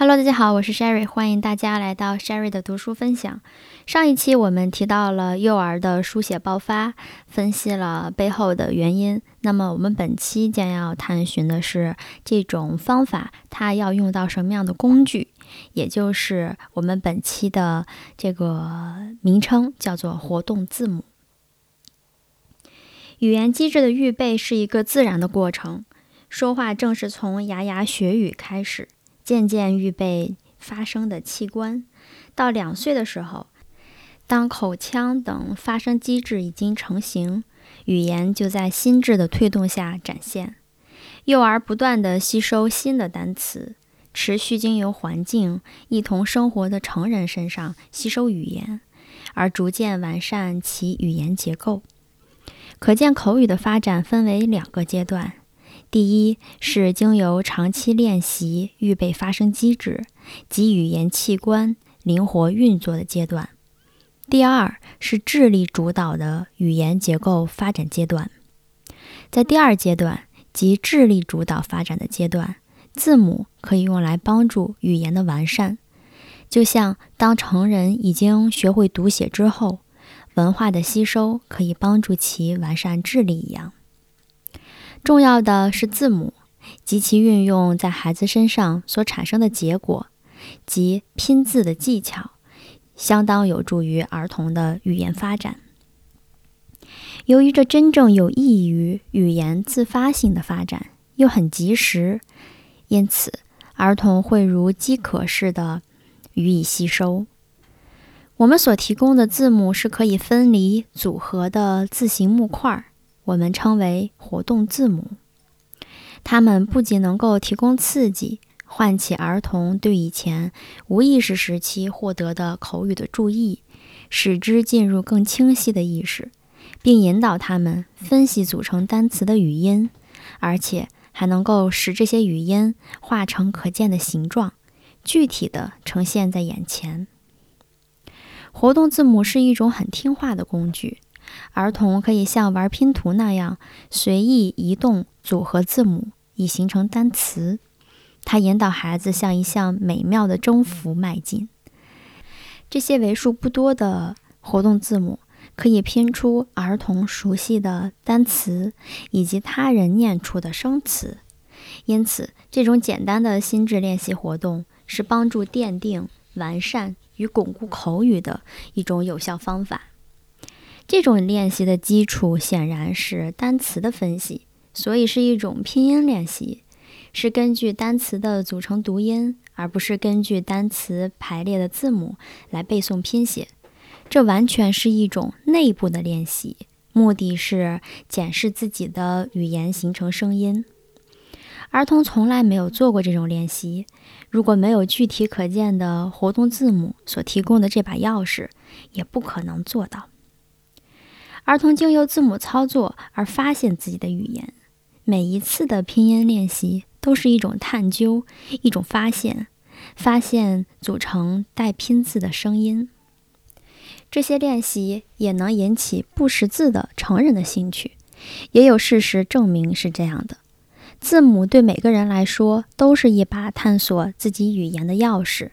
Hello，大家好，我是 Sherry，欢迎大家来到 Sherry 的读书分享。上一期我们提到了幼儿的书写爆发，分析了背后的原因。那么我们本期将要探寻的是这种方法，它要用到什么样的工具，也就是我们本期的这个名称叫做活动字母。语言机制的预备是一个自然的过程，说话正是从牙牙学语开始。渐渐预备发声的器官，到两岁的时候，当口腔等发声机制已经成型，语言就在心智的推动下展现。幼儿不断地吸收新的单词，持续经由环境一同生活的成人身上吸收语言，而逐渐完善其语言结构。可见，口语的发展分为两个阶段。第一是经由长期练习预备发声机制及语言器官灵活运作的阶段；第二是智力主导的语言结构发展阶段。在第二阶段即智力主导发展的阶段，字母可以用来帮助语言的完善，就像当成人已经学会读写之后，文化的吸收可以帮助其完善智力一样。重要的是字母及其运用在孩子身上所产生的结果及拼字的技巧，相当有助于儿童的语言发展。由于这真正有益于语言自发性的发展，又很及时，因此儿童会如饥渴似的予以吸收。我们所提供的字母是可以分离组合的字形木块。我们称为活动字母，它们不仅能够提供刺激，唤起儿童对以前无意识时期获得的口语的注意，使之进入更清晰的意识，并引导他们分析组成单词的语音，而且还能够使这些语音化成可见的形状，具体的呈现在眼前。活动字母是一种很听话的工具。儿童可以像玩拼图那样随意移动、组合字母，以形成单词。它引导孩子向一项美妙的征服迈进。这些为数不多的活动字母可以拼出儿童熟悉的单词以及他人念出的生词。因此，这种简单的心智练习活动是帮助奠定、完善与巩固口语的一种有效方法。这种练习的基础显然是单词的分析，所以是一种拼音练习，是根据单词的组成读音，而不是根据单词排列的字母来背诵拼写。这完全是一种内部的练习，目的是检视自己的语言形成声音。儿童从来没有做过这种练习，如果没有具体可见的活动字母所提供的这把钥匙，也不可能做到。儿童经由字母操作而发现自己的语言，每一次的拼音练习都是一种探究，一种发现，发现组成带拼字的声音。这些练习也能引起不识字的成人的兴趣，也有事实证明是这样的。字母对每个人来说都是一把探索自己语言的钥匙，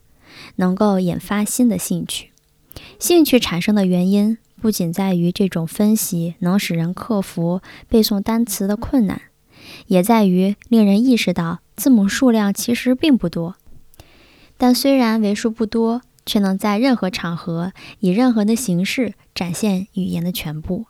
能够引发新的兴趣。兴趣产生的原因。不仅在于这种分析能使人克服背诵单词的困难，也在于令人意识到字母数量其实并不多。但虽然为数不多，却能在任何场合以任何的形式展现语言的全部。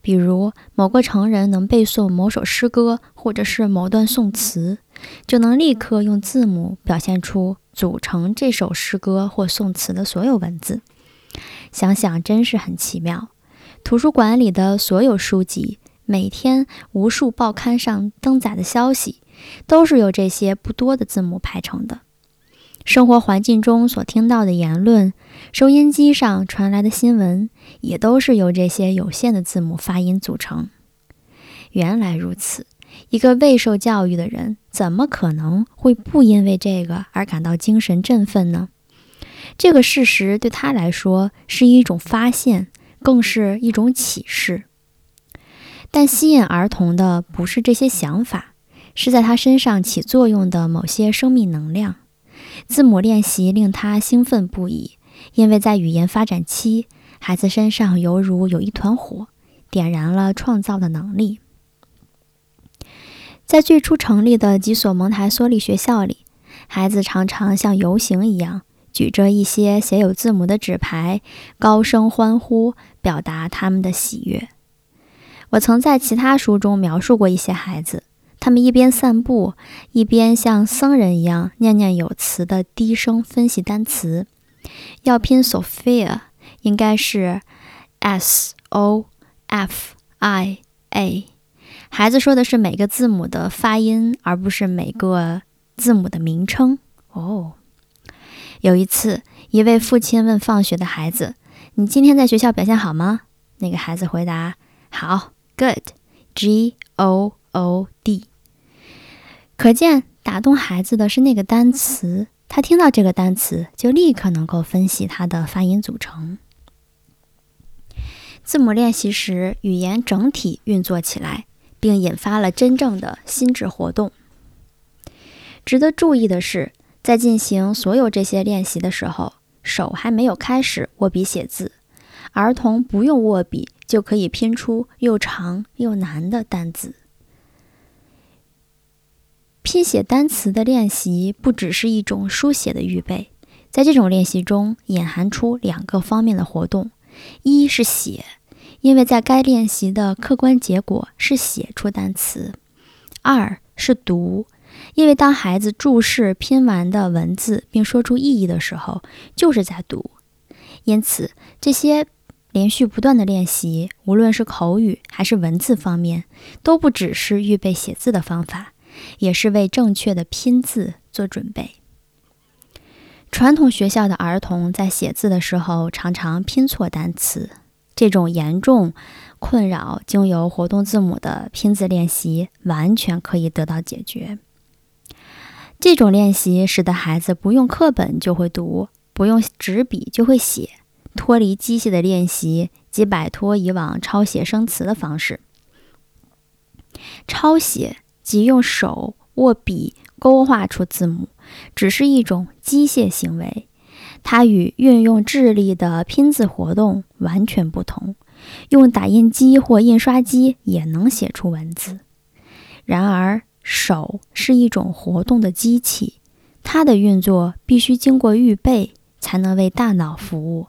比如，某个成人能背诵某首诗歌或者是某段宋词，就能立刻用字母表现出组成这首诗歌或宋词的所有文字。想想真是很奇妙。图书馆里的所有书籍，每天无数报刊上登载的消息，都是由这些不多的字母排成的。生活环境中所听到的言论，收音机上传来的新闻，也都是由这些有限的字母发音组成。原来如此，一个未受教育的人，怎么可能会不因为这个而感到精神振奋呢？这个事实对他来说是一种发现，更是一种启示。但吸引儿童的不是这些想法，是在他身上起作用的某些生命能量。字母练习令他兴奋不已，因为在语言发展期，孩子身上犹如有一团火，点燃了创造的能力。在最初成立的几所蒙台梭利学校里，孩子常常像游行一样，举着一些写有字母的纸牌，高声欢呼，表达他们的喜悦。我曾在其他书中描述过一些孩子。他们一边散步，一边像僧人一样念念有词的低声分析单词。要拼 Sophia，应该是 S O F I A。孩子说的是每个字母的发音，而不是每个字母的名称。哦，有一次，一位父亲问放学的孩子：“你今天在学校表现好吗？”那个孩子回答：“好，Good，G O。” O D，可见打动孩子的是那个单词，他听到这个单词就立刻能够分析它的发音组成。字母练习时，语言整体运作起来，并引发了真正的心智活动。值得注意的是，在进行所有这些练习的时候，手还没有开始握笔写字，儿童不用握笔就可以拼出又长又难的单词。拼写单词的练习不只是一种书写的预备，在这种练习中隐含出两个方面的活动：一是写，因为在该练习的客观结果是写出单词；二是读，因为当孩子注视拼完的文字并说出意义的时候，就是在读。因此，这些连续不断的练习，无论是口语还是文字方面，都不只是预备写字的方法。也是为正确的拼字做准备。传统学校的儿童在写字的时候常常拼错单词，这种严重困扰经由活动字母的拼字练习完全可以得到解决。这种练习使得孩子不用课本就会读，不用纸笔就会写，脱离机械的练习及摆脱以往抄写生词的方式，抄写。即用手握笔勾画出字母，只是一种机械行为，它与运用智力的拼字活动完全不同。用打印机或印刷机也能写出文字，然而手是一种活动的机器，它的运作必须经过预备才能为大脑服务。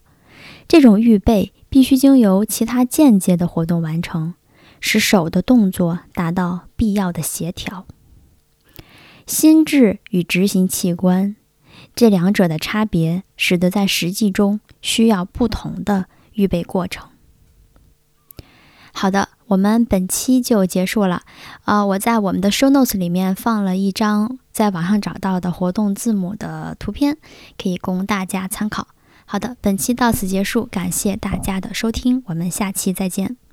这种预备必须经由其他间接的活动完成。使手的动作达到必要的协调。心智与执行器官这两者的差别，使得在实际中需要不同的预备过程。好的，我们本期就结束了。呃，我在我们的 show notes 里面放了一张在网上找到的活动字母的图片，可以供大家参考。好的，本期到此结束，感谢大家的收听，我们下期再见。